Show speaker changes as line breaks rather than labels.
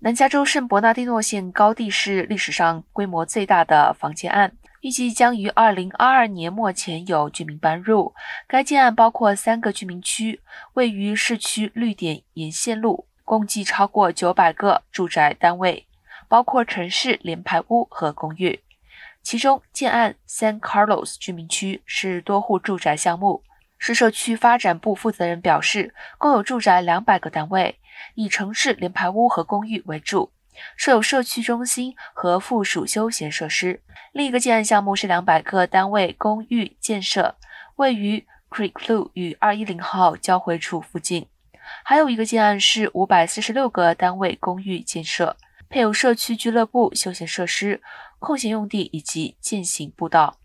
南加州圣伯纳蒂诺县高地是历史上规模最大的房建案，预计将于2022年末前有居民搬入。该建案包括三个居民区，位于市区绿点沿线路，共计超过900个住宅单位，包括城市联排屋和公寓。其中，建案 San Carlos 居民区是多户住宅项目。市社区发展部负责人表示，共有住宅两百个单位，以城市联排屋和公寓为主，设有社区中心和附属休闲设施。另一个建案项目是两百个单位公寓建设，位于 Creek Loop 与二一零号交汇处附近。还有一个建案是五百四十六个单位公寓建设，配有社区俱乐部、休闲设施、空闲用地以及践行步道。